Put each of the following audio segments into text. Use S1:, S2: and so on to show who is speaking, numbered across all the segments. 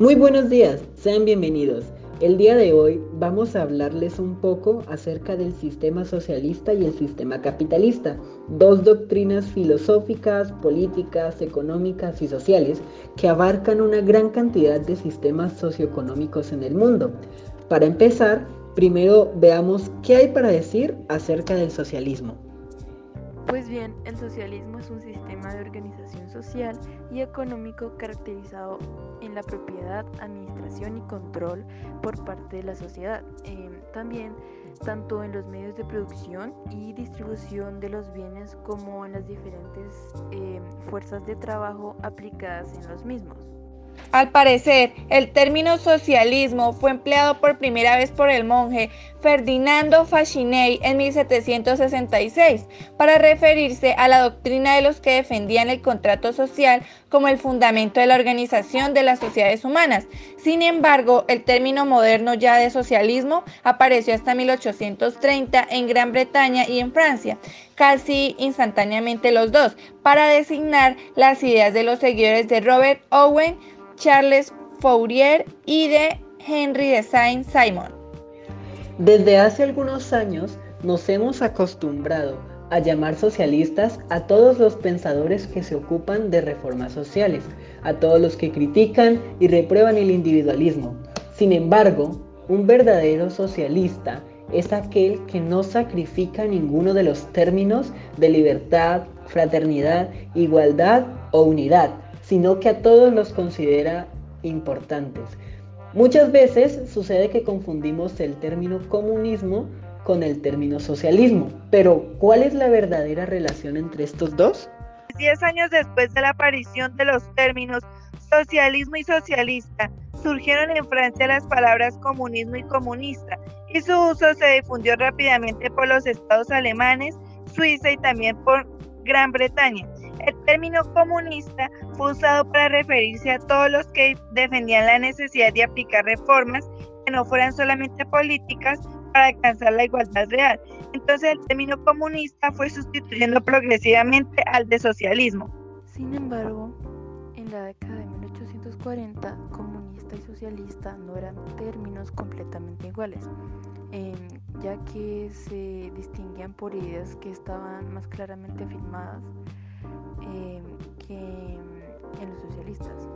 S1: Muy buenos días, sean bienvenidos. El día de hoy vamos a hablarles un poco acerca del sistema socialista y el sistema capitalista, dos doctrinas filosóficas, políticas, económicas y sociales que abarcan una gran cantidad de sistemas socioeconómicos en el mundo. Para empezar, primero veamos qué hay para decir acerca del socialismo.
S2: Pues bien, el socialismo es un sistema de organización social y económico caracterizado en la propiedad, administración y control por parte de la sociedad. Em, también tanto en los medios de producción y distribución de los bienes como en las diferentes em, fuerzas de trabajo aplicadas en los mismos.
S3: Al parecer, el término socialismo fue empleado por primera vez por el monje Ferdinando Fascinei en 1766 para referirse a la doctrina de los que defendían el contrato social como el fundamento de la organización de las sociedades humanas. Sin embargo, el término moderno ya de socialismo apareció hasta 1830 en Gran Bretaña y en Francia, casi instantáneamente los dos, para designar las ideas de los seguidores de Robert Owen Charles Fourier y de Henry de Saint-Simon.
S1: Desde hace algunos años nos hemos acostumbrado a llamar socialistas a todos los pensadores que se ocupan de reformas sociales, a todos los que critican y reprueban el individualismo. Sin embargo, un verdadero socialista es aquel que no sacrifica ninguno de los términos de libertad, fraternidad, igualdad o unidad sino que a todos los considera importantes. Muchas veces sucede que confundimos el término comunismo con el término socialismo, pero ¿cuál es la verdadera relación entre estos dos?
S4: Diez años después de la aparición de los términos socialismo y socialista, surgieron en Francia las palabras comunismo y comunista, y su uso se difundió rápidamente por los estados alemanes, Suiza y también por Gran Bretaña. El término comunista fue usado para referirse a todos los que defendían la necesidad de aplicar reformas que no fueran solamente políticas para alcanzar la igualdad real. Entonces el término comunista fue sustituyendo progresivamente al de socialismo.
S2: Sin embargo, en la década de 1840, comunista y socialista no eran términos completamente iguales, em, ya que se distinguían por ideas que estaban más claramente firmadas Em, que en los socialistas,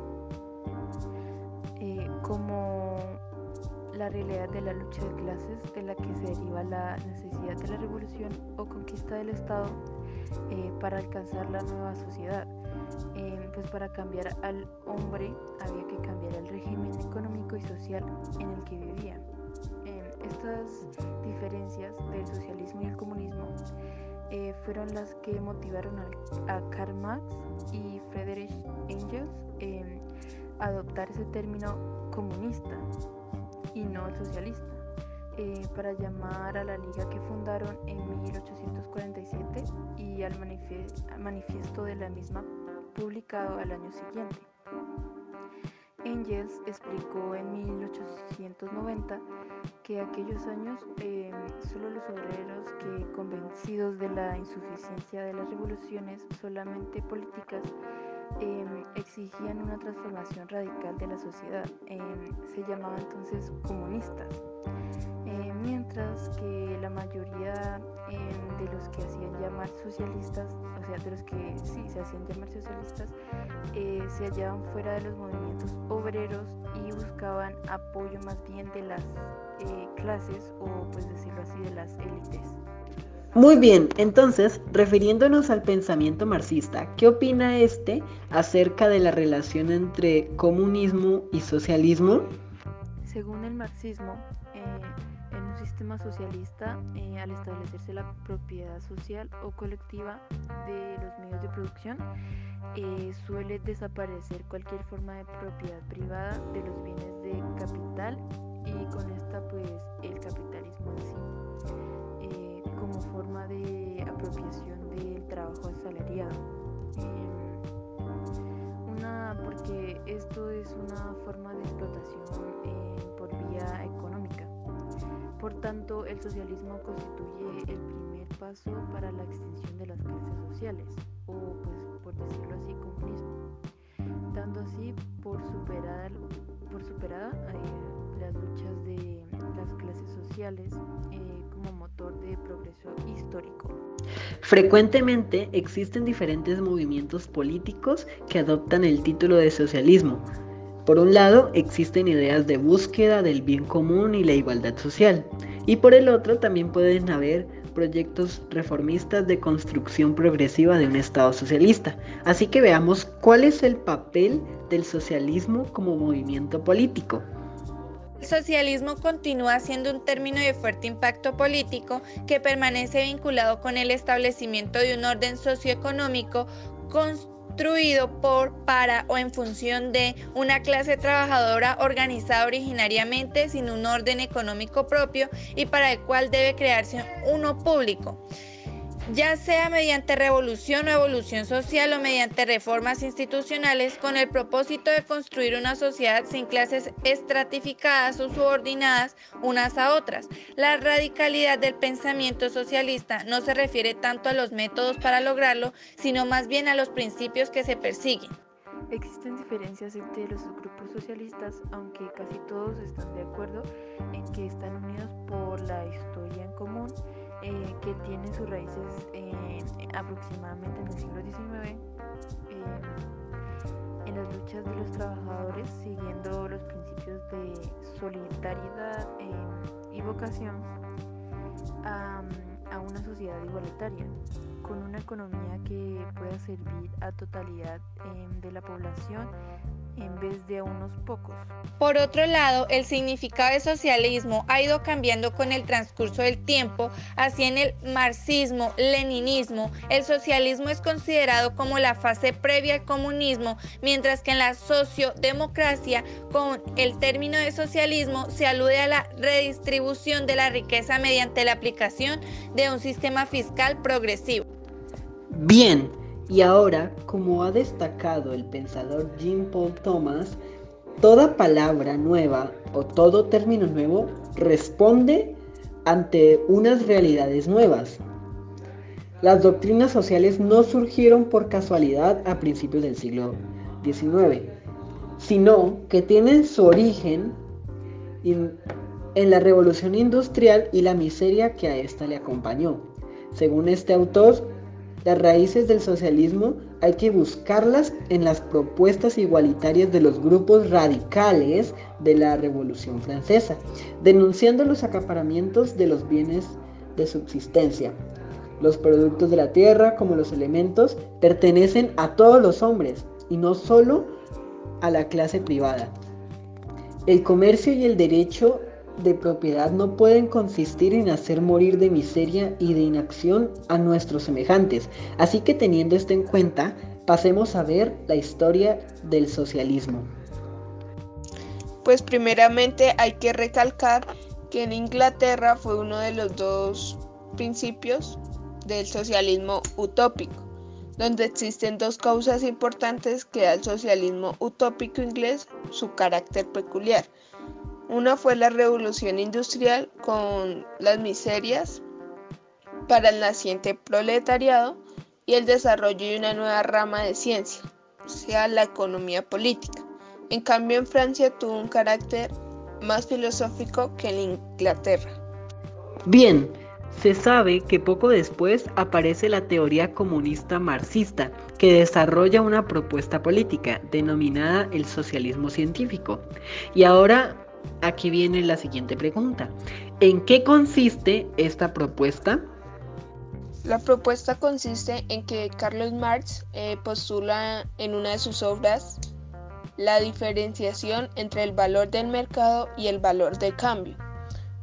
S2: eh, como la realidad de la lucha de clases de la que se deriva la necesidad de la revolución o conquista del Estado eh, para alcanzar la nueva sociedad. Em, pues para cambiar al hombre había que cambiar el régimen económico y social en el que vivía. Em, estas diferencias del socialismo y el comunismo eh, fueron las que motivaron a, Karl Marx y Friedrich Engels a adoptar ese término comunista y no socialista, eh, para llamar a la liga que fundaron en 1847 y al manifiesto de la misma publicado al año siguiente. Engels explicó en 1890 que aquellos años eh, solo los obreros que convencidos de la insuficiencia de las revoluciones solamente políticas em, exigían una transformación radical de la sociedad. Em, se llamaban entonces comunistas. Eh, mientras que la mayoría em, de los que hacían llamar socialistas, o sea, de los que sí se hacían llamar socialistas, eh, se hallaban fuera de los movimientos obreros y buscaban apoyo más bien de las eh, clases o pues decirlo así de las élites.
S1: Muy bien, entonces, refiriéndonos al pensamiento marxista, ¿qué opina este acerca de la relación entre comunismo y socialismo?
S2: Según el marxismo, en un sistema socialista, eh, al establecerse la propiedad social o colectiva de los medios de producción, eh, suele desaparecer cualquier forma de propiedad privada de los bienes de capital y con esta pues el capitalismo en sí eh, como forma de apropiación del trabajo asalariado. una, porque esto es una forma de explotación por vía económica por tanto, el socialismo constituye el primer paso para la extinción de las clases sociales, o pues por decirlo así, comunismo. dando así por superada, por superada eh, las luchas de las clases sociales eh, como motor de progreso histórico.
S1: Frecuentemente existen diferentes movimientos políticos que adoptan el título de socialismo. Por un lado, existen ideas de búsqueda del bien común y la igualdad social, y por el otro también pueden haber proyectos reformistas de construcción progresiva de un Estado socialista. Así que veamos cuál es el papel del socialismo como movimiento político.
S3: El socialismo continúa siendo un término de fuerte impacto político que permanece vinculado con el establecimiento de un orden socioeconómico construido por, para o en función de una clase trabajadora organizada originariamente sin un orden económico propio y para el cual debe crearse uno público ya sea mediante revolución o evolución social o mediante reformas institucionales con el propósito de construir una sociedad sin clases estratificadas o subordinadas unas a otras. La radicalidad del pensamiento socialista no se refiere tanto a los métodos para lograrlo, sino más bien a los principios que se persiguen.
S2: Existen diferencias entre los grupos socialistas, aunque casi todos están de acuerdo en que están unidos por la historia en común eh, que tiene sus raíces aproximadamente en el siglo XIX em, en las luchas de los trabajadores siguiendo los principios de solidaridad y vocación a, a una sociedad igualitaria con una economía que pueda servir a totalidad de la población en vez de a unos pocos.
S3: Por otro lado, el significado de socialismo ha ido cambiando con el transcurso del tiempo, así en el marxismo, leninismo, el socialismo es considerado como la fase previa al comunismo, mientras que en la sociodemocracia, con el término de socialismo, se alude a la redistribución de la riqueza mediante la aplicación de un sistema fiscal progresivo.
S1: Bien, y ahora, como ha destacado el pensador Jean Paul Thomas, toda palabra nueva o todo término nuevo responde ante unas realidades nuevas. Las doctrinas sociales no surgieron por casualidad a principios del siglo XIX, sino que tienen su origen en, la revolución industrial y la miseria que a esta le acompañó. Según este autor, las raíces del socialismo hay que buscarlas en las propuestas igualitarias de los grupos radicales de la Revolución Francesa, denunciando los acaparamientos de los bienes de subsistencia. Los productos de la tierra, como los elementos, pertenecen a todos los hombres y no solo a la clase privada. El comercio y el derecho de propiedad no pueden consistir en hacer morir de miseria y de inacción a nuestros semejantes. Así que teniendo esto en cuenta, pasemos a ver la historia del socialismo.
S5: Pues primeramente hay que recalcar que en Inglaterra fue uno de los dos principios del socialismo utópico, donde existen dos causas importantes que da el socialismo utópico inglés su carácter peculiar. Una fue la revolución industrial con las miserias para el naciente proletariado y el desarrollo de una nueva rama de ciencia, o sea, la economía política. En cambio, en Francia tuvo un carácter más filosófico que en Inglaterra.
S1: Bien, se sabe que poco después aparece la teoría comunista marxista, que desarrolla una propuesta política denominada el socialismo científico. Y ahora aquí viene la siguiente pregunta. ¿En qué consiste esta propuesta?
S5: La propuesta consiste en que Carlos Marx eh, postula en una de sus obras la diferenciación entre el valor del mercado y el valor de cambio,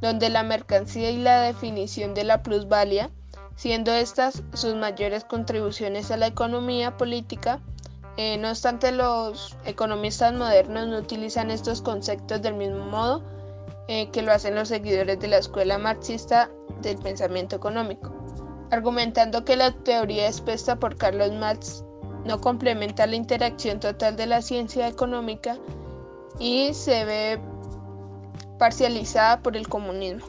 S5: donde la mercancía y la definición de la plusvalía, siendo estas sus mayores contribuciones a la economía política, eh, no obstante, los economistas modernos no utilizan estos conceptos del mismo modo eh, que lo hacen los seguidores de la escuela marxista del pensamiento económico, argumentando que la teoría expuesta por Carlos Marx no complementa la interacción total de la ciencia económica y se ve parcializada por el comunismo.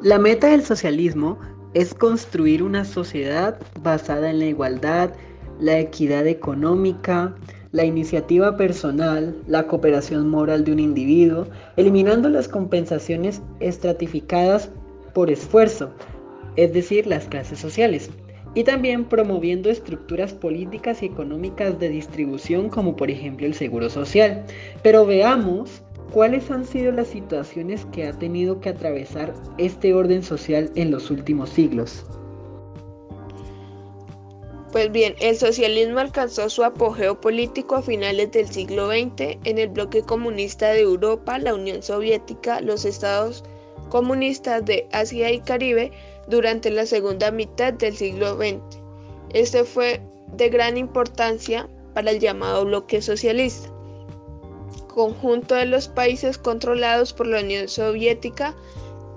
S1: La meta del socialismo es construir una sociedad basada en la igualdad, la equidad económica, la iniciativa personal, la cooperación moral de un individuo, eliminando las compensaciones estratificadas por esfuerzo, es decir, las clases sociales, y también promoviendo estructuras políticas y económicas de distribución como por ejemplo el seguro social. Pero veamos cuáles han sido las situaciones que ha tenido que atravesar este orden social en los últimos siglos.
S5: Pues bien, el socialismo alcanzó su apogeo político a finales del siglo XX en el bloque comunista de Europa, la Unión Soviética, los estados comunistas de Asia y Caribe durante la segunda mitad del siglo XX. Este fue de gran importancia para el llamado bloque socialista, conjunto de los países controlados por la Unión Soviética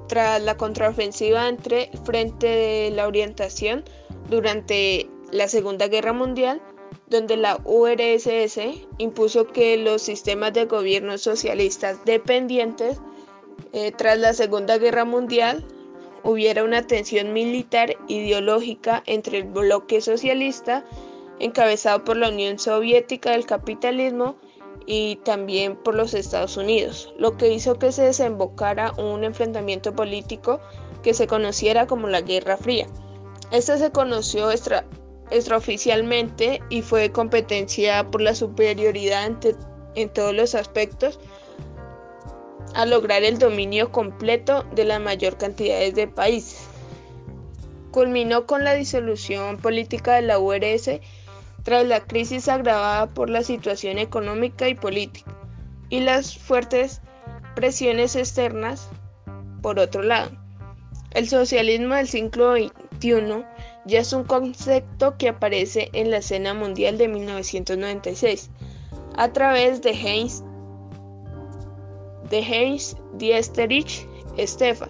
S5: tras la contraofensiva entre el Frente de la Orientación durante la Segunda Guerra Mundial, donde la URSS impuso que los sistemas de gobierno socialistas dependientes eh, tras la Segunda Guerra Mundial hubiera una tensión militar ideológica entre el bloque socialista, encabezado por la Unión Soviética del Capitalismo, y también por los Estados Unidos, lo que hizo que se desembocara un enfrentamiento político que se conociera como la Guerra Fría. Este se conoció extraoficialmente y fue competencia por la superioridad en, todos los aspectos a lograr el dominio completo de la mayor cantidad de países. Culminó con la disolución política de la URS tras la crisis agravada por la situación económica y política y las fuertes presiones externas por otro lado. El socialismo del siglo XXI ya es un concepto que aparece en la escena mundial de 1996 a través de Heinz, de Heinz Diesterich Stefan,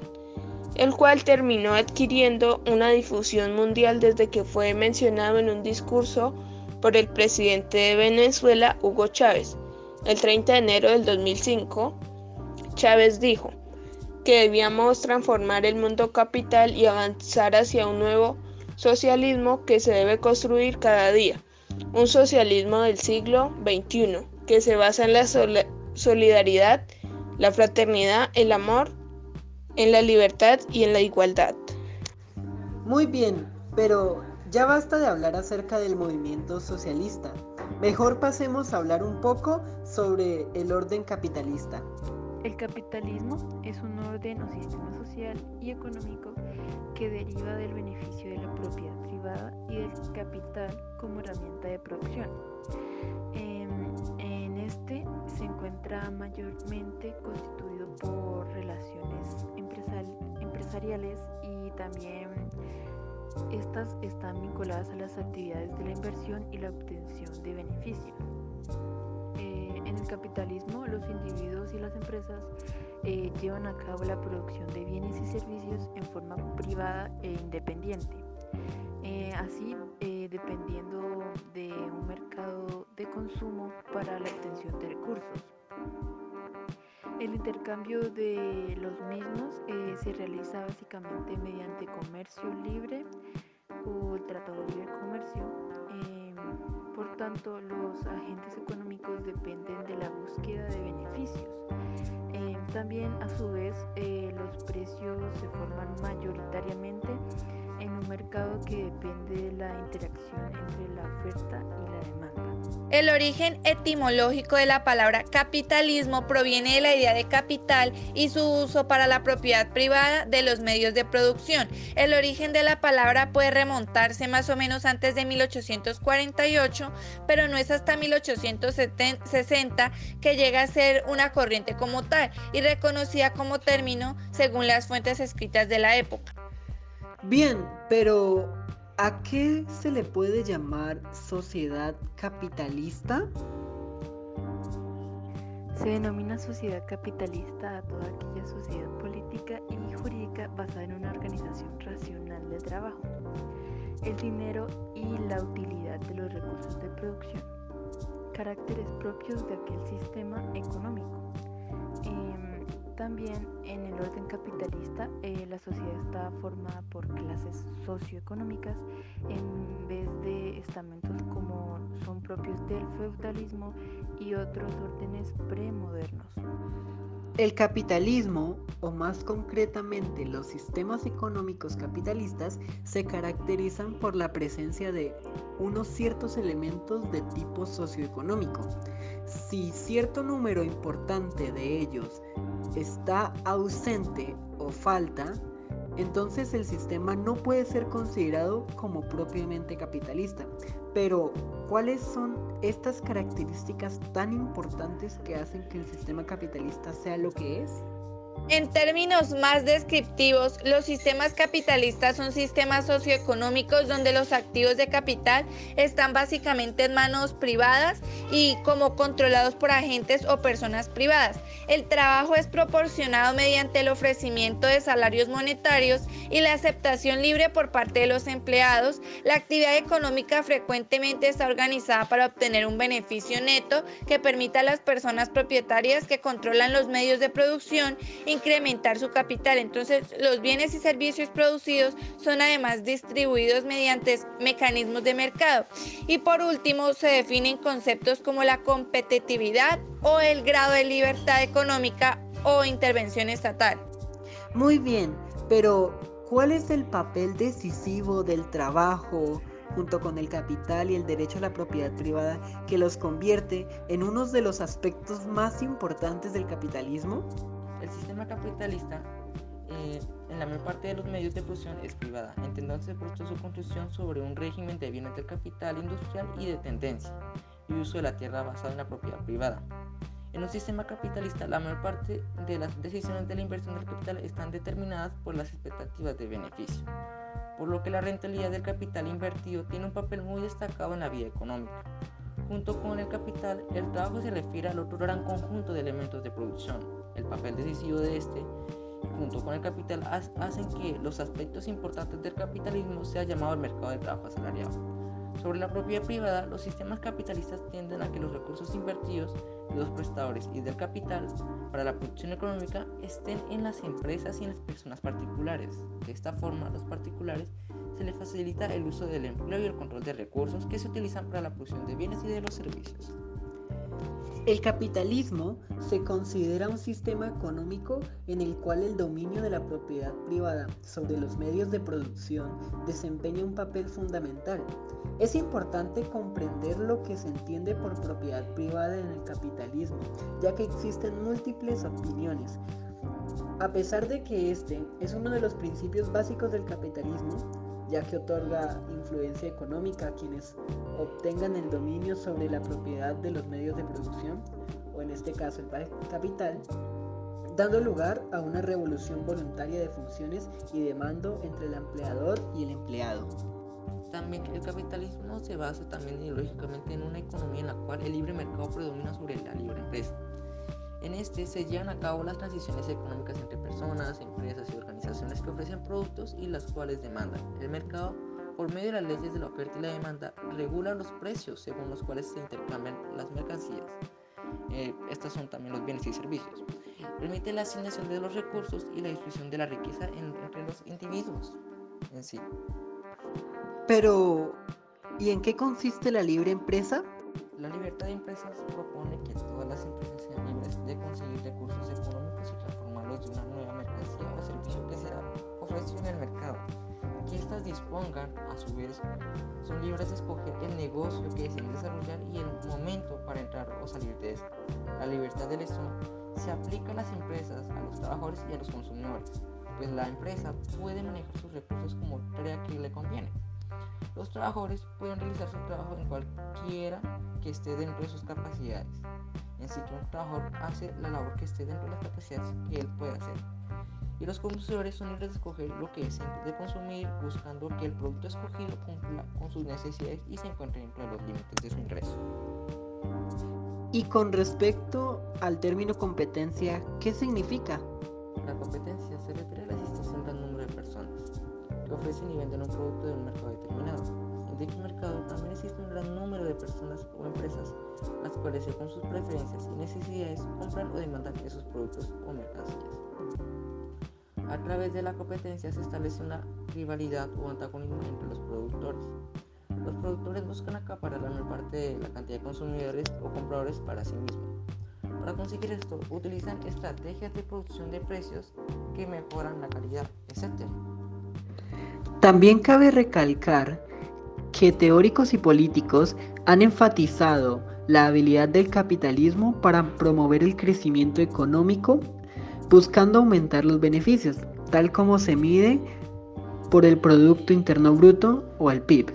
S5: el cual terminó adquiriendo una difusión mundial desde que fue mencionado en un discurso por el presidente de Venezuela, Hugo Chávez. El 30 de enero del 2005, Chávez dijo que debíamos transformar el mundo capital y avanzar hacia un nuevo socialismo que se debe construir cada día, un socialismo del siglo XXI que se basa en la solidaridad, la fraternidad, el amor, en la libertad y en la igualdad.
S1: Muy bien, pero ya basta de hablar acerca del movimiento socialista. Mejor pasemos a hablar un poco sobre el orden capitalista.
S2: El capitalismo es un orden o sistema social y económico que deriva del beneficio de la propiedad privada y del capital como herramienta de producción. En, este se encuentra mayormente constituido por relaciones empresariales y también estas están vinculadas a las actividades de la inversión y la obtención de beneficios. El capitalismo, los individuos y las empresas eh, llevan a cabo la producción de bienes y servicios en forma privada e independiente. Eh, así, eh, dependiendo de un mercado de consumo para la obtención de recursos. El intercambio de los mismos se realiza básicamente mediante comercio libre o el Tratado de Libre Comercio. Em, por tanto, los agentes económicos dependen de la búsqueda de beneficios. También a su vez eh, los precios se forman mayoritariamente en un mercado que depende de la interacción entre la oferta y la demanda.
S3: El origen etimológico de la palabra capitalismo proviene de la idea de capital y su uso para la propiedad privada de los medios de producción. El origen de la palabra puede remontarse más o menos antes de 1848, pero no es hasta 1860 que llega a ser una corriente como tal y reconocida como término según las fuentes escritas de la época.
S1: Bien, pero ¿a qué se le puede llamar sociedad capitalista?
S2: Se denomina sociedad capitalista a toda aquella sociedad política y jurídica basada en una organización racional del trabajo, el dinero y la utilidad de los recursos de producción, caracteres propios de aquel sistema económico. También en el orden capitalista eh, la sociedad está formada por clases socioeconómicas en vez de estamentos como son propios del feudalismo y otros órdenes premodernos.
S1: El capitalismo, o más concretamente los sistemas económicos capitalistas, se caracterizan por la presencia de unos ciertos elementos de tipo socioeconómico. Si cierto número importante de ellos está ausente o falta, entonces el sistema no puede ser considerado como propiamente capitalista. Pero, ¿cuáles son estas características tan importantes que hacen que el sistema capitalista sea lo que es?
S3: En términos más descriptivos, los sistemas capitalistas son sistemas socioeconómicos donde los activos de capital están básicamente en manos privadas y como controlados por agentes o personas privadas. El trabajo es proporcionado mediante el ofrecimiento de salarios monetarios y la aceptación libre por parte de los empleados. La actividad económica frecuentemente está organizada para obtener un beneficio neto que permita a las personas propietarias que controlan los medios de producción incrementar su capital. Entonces, los bienes y servicios producidos son además distribuidos mediante mecanismos de mercado. Y por último, se definen conceptos como la competitividad o el grado de libertad económica o intervención estatal.
S1: Muy bien, pero ¿cuál es el papel decisivo del trabajo? junto con el capital y el derecho a la propiedad privada que los convierte en uno de los aspectos más importantes del capitalismo?
S6: El sistema capitalista eh, en la mayor parte de los medios de producción es privada, entendiéndose por su construcción sobre un régimen de bienes del capital industrial y de tendencia y uso de la tierra basado en la propiedad privada. En un sistema capitalista, la mayor parte de las decisiones de la inversión del capital están determinadas por las expectativas de beneficio, por lo que la rentabilidad del capital invertido tiene un papel muy destacado en la vida económica. Junto con el capital, el trabajo se refiere al otro gran conjunto de elementos de producción. El papel decisivo de este, junto con el capital, hacen que los aspectos importantes del capitalismo sea llamado el mercado de trabajo asalariado. Sobre la propiedad privada, los sistemas capitalistas tienden a que los recursos invertidos de los prestadores y del capital para la producción económica estén en las empresas y en las personas particulares. De esta forma, los particulares se les facilita el uso del empleo y el control de recursos que se utilizan para la producción de bienes y de los servicios.
S1: El capitalismo se considera un sistema económico en el cual el dominio de la propiedad privada sobre los medios de producción desempeña un papel fundamental. Es importante comprender lo que se entiende por propiedad privada en el capitalismo, ya que existen múltiples opiniones. A pesar de que este es uno de los principios básicos del capitalismo, ya que otorga influencia económica a quienes obtengan el dominio sobre la propiedad de los medios de producción, o en este caso el capital, dando lugar a una revolución voluntaria de funciones y de mando entre el empleador y el empleado.
S6: También el capitalismo se basa también ideológicamente en una economía en la cual el libre mercado predomina sobre la libre empresa. En este se llevan a cabo las transiciones económicas entre personas, empresas y organizaciones que ofrecen productos y las cuales demandan. El mercado, por medio de las leyes de la oferta y la demanda, regula los precios según los cuales se intercambian las mercancías. Eh, estos son también los bienes y servicios. Permite la asignación de los recursos y la distribución de la riqueza entre los individuos en sí.
S1: Pero, ¿y en qué consiste la libre empresa?
S6: La libertad de empresas propone que todas las empresas de conseguir recursos económicos y transformarlos de una nueva mercancía o servicio que sea ofrecido en el mercado. Que éstas dispongan, a su vez, son libres de escoger el negocio que deseen desarrollar y el momento para entrar o salir de este. La libertad de elección se aplica a las empresas, a los trabajadores y a los consumidores, pues la empresa puede manejar sus recursos como crea que le conviene. Los trabajadores pueden realizar su trabajo en cualquiera que esté dentro de sus capacidades. En sí que un trabajador hace la labor que esté dentro de las capacidades que él puede hacer. Y los consumidores son libres de escoger lo que deseen de consumir, buscando que el producto escogido cumpla con sus necesidades y se encuentre dentro de los límites de su ingreso.
S1: Y con respecto al término competencia, ¿qué significa?
S6: La competencia se refiere a la existencia de un gran número de personas que ofrecen y venden un producto de un mercado determinado. Dicho mercado también existe un gran número de personas o empresas, las cuales según sus preferencias y necesidades compran o demandan esos productos o mercancías. A través de la competencia se establece una rivalidad o antagonismo entre los productores. Los productores buscan acaparar la mayor parte de la cantidad de consumidores o compradores para sí mismos. Para conseguir esto, utilizan estrategias de producción de precios que mejoran la calidad, etc.
S1: También cabe recalcar que teóricos y políticos han enfatizado la habilidad del capitalismo para promover el crecimiento económico buscando aumentar los beneficios, tal como se mide por el Producto Interno Bruto o el PIB,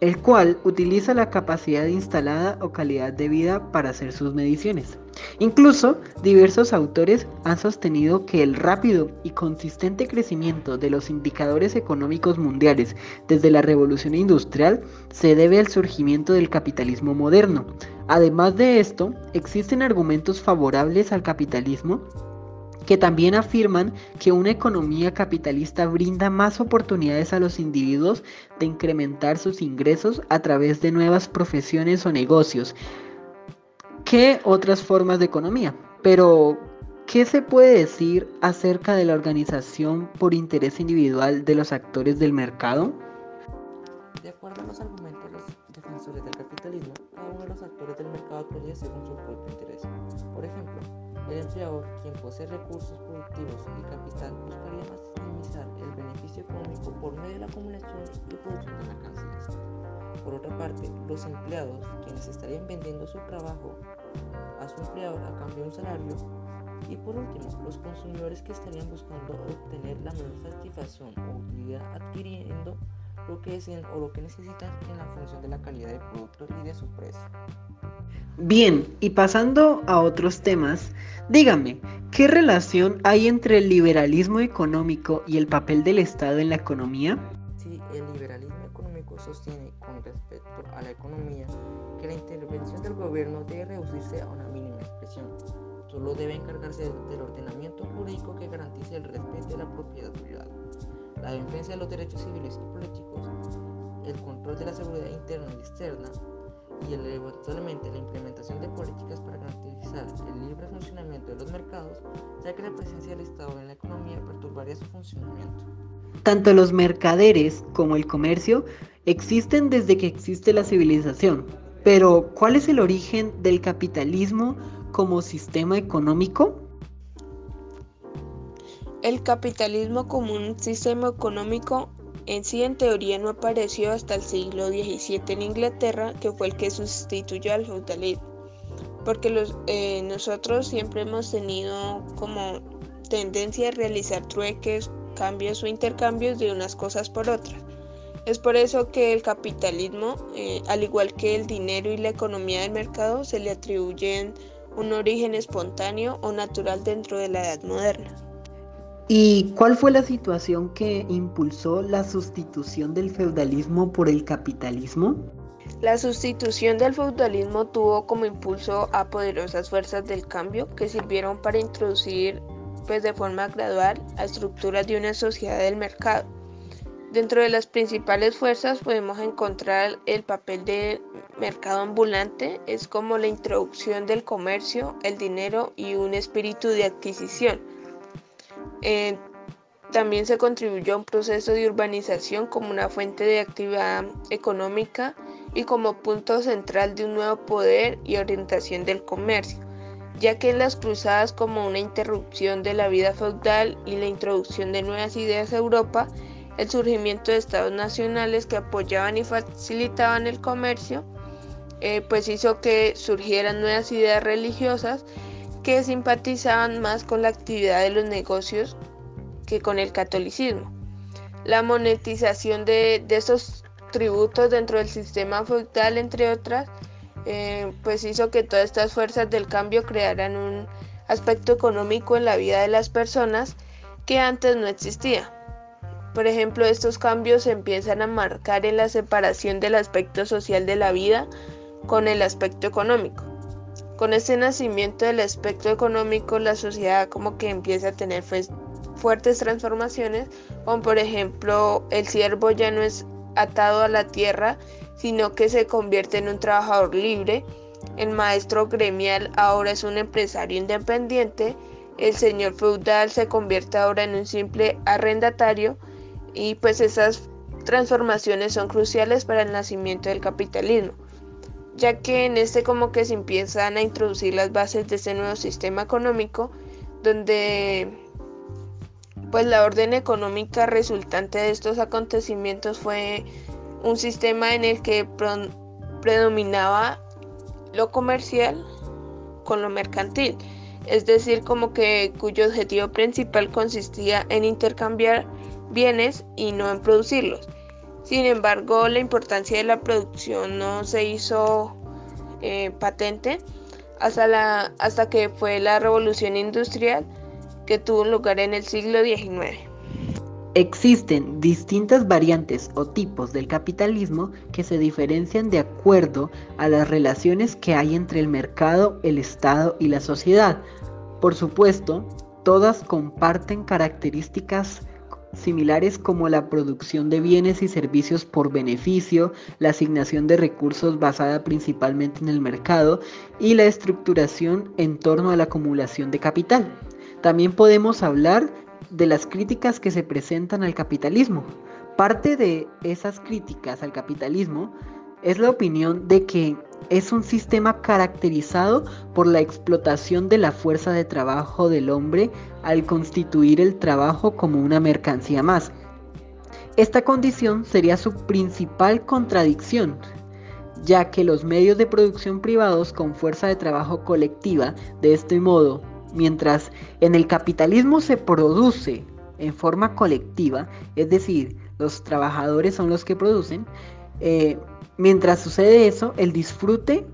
S1: el cual utiliza la capacidad instalada o calidad de vida para hacer sus mediciones. Incluso, diversos autores han sostenido que el rápido y consistente crecimiento de los indicadores económicos mundiales desde la revolución industrial se debe al surgimiento del capitalismo moderno. Además de esto, existen argumentos favorables al capitalismo que también afirman que una economía capitalista brinda más oportunidades a los individuos de incrementar sus ingresos a través de nuevas profesiones o negocios que otras formas de economía. Pero, ¿qué se puede decir acerca de la organización por interés individual de los actores del mercado?
S6: De acuerdo a los argumentos de los defensores del capitalismo, cada uno de los actores del mercado actuaría según su propio interés. Por ejemplo, el empleador, quien posee recursos productivos y capital, buscaría maximizar el beneficio económico por medio de la acumulación y producción de mercancías. Por otra parte, los empleados, quienes estarían vendiendo su trabajo a su empleador a cambio de un salario. Y por último, los consumidores que estarían buscando obtener la mayor satisfacción o utilidad adquiriendo lo que deseen o lo que necesitan en la función de la calidad del producto y de su precio.
S1: Bien, y pasando a otros temas, dígame, ¿qué relación hay entre el liberalismo económico y el papel del Estado en la economía?
S6: Sí, el liberalismo económico sostiene con respecto a la economía que la intervención del gobierno debe reducirse a una mínima expresión. Solo debe encargarse del ordenamiento jurídico que garantice el respeto de la propiedad privada, la defensa de los derechos civiles y políticos, el control de la seguridad interna y externa, y eventualmente la implementación de políticas para garantizar el libre funcionamiento de los mercados, ya que la presencia del Estado en la economía perturbaría su funcionamiento.
S1: Tanto los mercaderes como el comercio existen desde que existe la civilización, pero ¿cuál es el origen del capitalismo como sistema económico?
S5: El capitalismo como un sistema económico en sí, en teoría, no apareció hasta el siglo XVII en Inglaterra, que fue el que sustituyó al feudalismo. Porque eh, nosotros siempre hemos tenido como tendencia a realizar trueques, cambios o intercambios de unas cosas por otras. Es por eso que el capitalismo, eh, al igual que el dinero y la economía del mercado, se le atribuyen un origen espontáneo o natural dentro de la edad moderna.
S1: ¿Y cuál fue la situación que impulsó la sustitución del feudalismo por el capitalismo?
S5: La sustitución del feudalismo tuvo como impulso a poderosas fuerzas del cambio que sirvieron para introducir pues de forma gradual a estructuras de una sociedad del mercado. Dentro de las principales fuerzas podemos encontrar el papel de mercado ambulante, es como la introducción del comercio, el dinero y un espíritu de adquisición eh, también se contribuyó a un proceso de urbanización como una fuente de actividad económica y como punto central de un nuevo poder y orientación del comercio, ya que las cruzadas como una interrupción de la vida feudal y la introducción de nuevas ideas a Europa, el surgimiento de estados nacionales que apoyaban y facilitaban el comercio, eh, pues hizo que surgieran nuevas ideas religiosas que simpatizaban más con la actividad de los negocios que con el catolicismo. La monetización de, estos tributos dentro del sistema feudal, entre otras, eh, pues hizo que todas estas fuerzas del cambio crearan un aspecto económico en la vida de las personas que antes no existía. Por ejemplo, estos cambios se empiezan a marcar en la separación del aspecto social de la vida con el aspecto económico. Con este nacimiento del aspecto económico, la sociedad como que empieza a tener fuertes transformaciones, como por ejemplo el siervo ya no es atado a la tierra, sino que se convierte en un trabajador libre. El maestro gremial ahora es un empresario independiente. El señor feudal se convierte ahora en un simple arrendatario y pues esas transformaciones son cruciales para el nacimiento del capitalismo, ya que en este como que se empiezan a introducir las bases de ese nuevo sistema económico donde pues la orden económica resultante de estos acontecimientos fue un sistema en el que predominaba lo comercial con lo mercantil, es decir, como que cuyo objetivo principal consistía en intercambiar bienes y no en producirlos. Sin embargo, la importancia de la producción no se hizo eh, patente hasta, la, hasta que fue la revolución industrial que tuvo lugar en el siglo XIX.
S1: Existen distintas variantes o tipos del capitalismo que se diferencian de acuerdo a las relaciones que hay entre el mercado, el Estado y la sociedad. Por supuesto, todas comparten características similares como la producción de bienes y servicios por beneficio, la asignación de recursos basada principalmente en el mercado y la estructuración en torno a la acumulación de capital. También podemos hablar de las críticas que se presentan al capitalismo. Parte de esas críticas al capitalismo es la opinión de que es un sistema caracterizado por la explotación de la fuerza de trabajo del hombre al constituir el trabajo como una mercancía más. Esta condición sería su principal contradicción, ya que los medios de producción privados con fuerza de trabajo colectiva, de este modo, mientras en el capitalismo se produce en forma colectiva, es decir, los trabajadores son los que producen, eh, Mientras sucede eso, el disfrute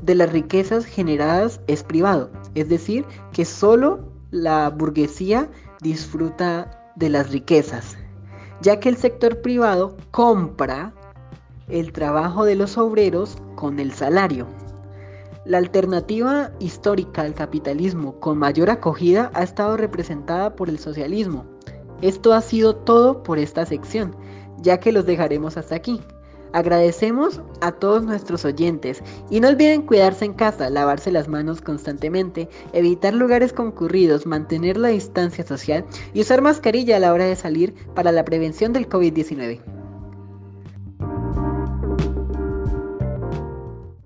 S1: de las riquezas generadas es privado, es decir, que solo la burguesía disfruta de las riquezas, ya que el sector privado compra el trabajo de los obreros con el salario. La alternativa histórica al capitalismo con mayor acogida ha estado representada por el socialismo. Esto ha sido todo por esta sección, ya que los dejaremos hasta aquí. Agradecemos a todos nuestros oyentes y no olviden cuidarse en casa, lavarse las manos constantemente, evitar lugares concurridos, mantener la distancia social y usar mascarilla a la hora de salir para la prevención del COVID-19.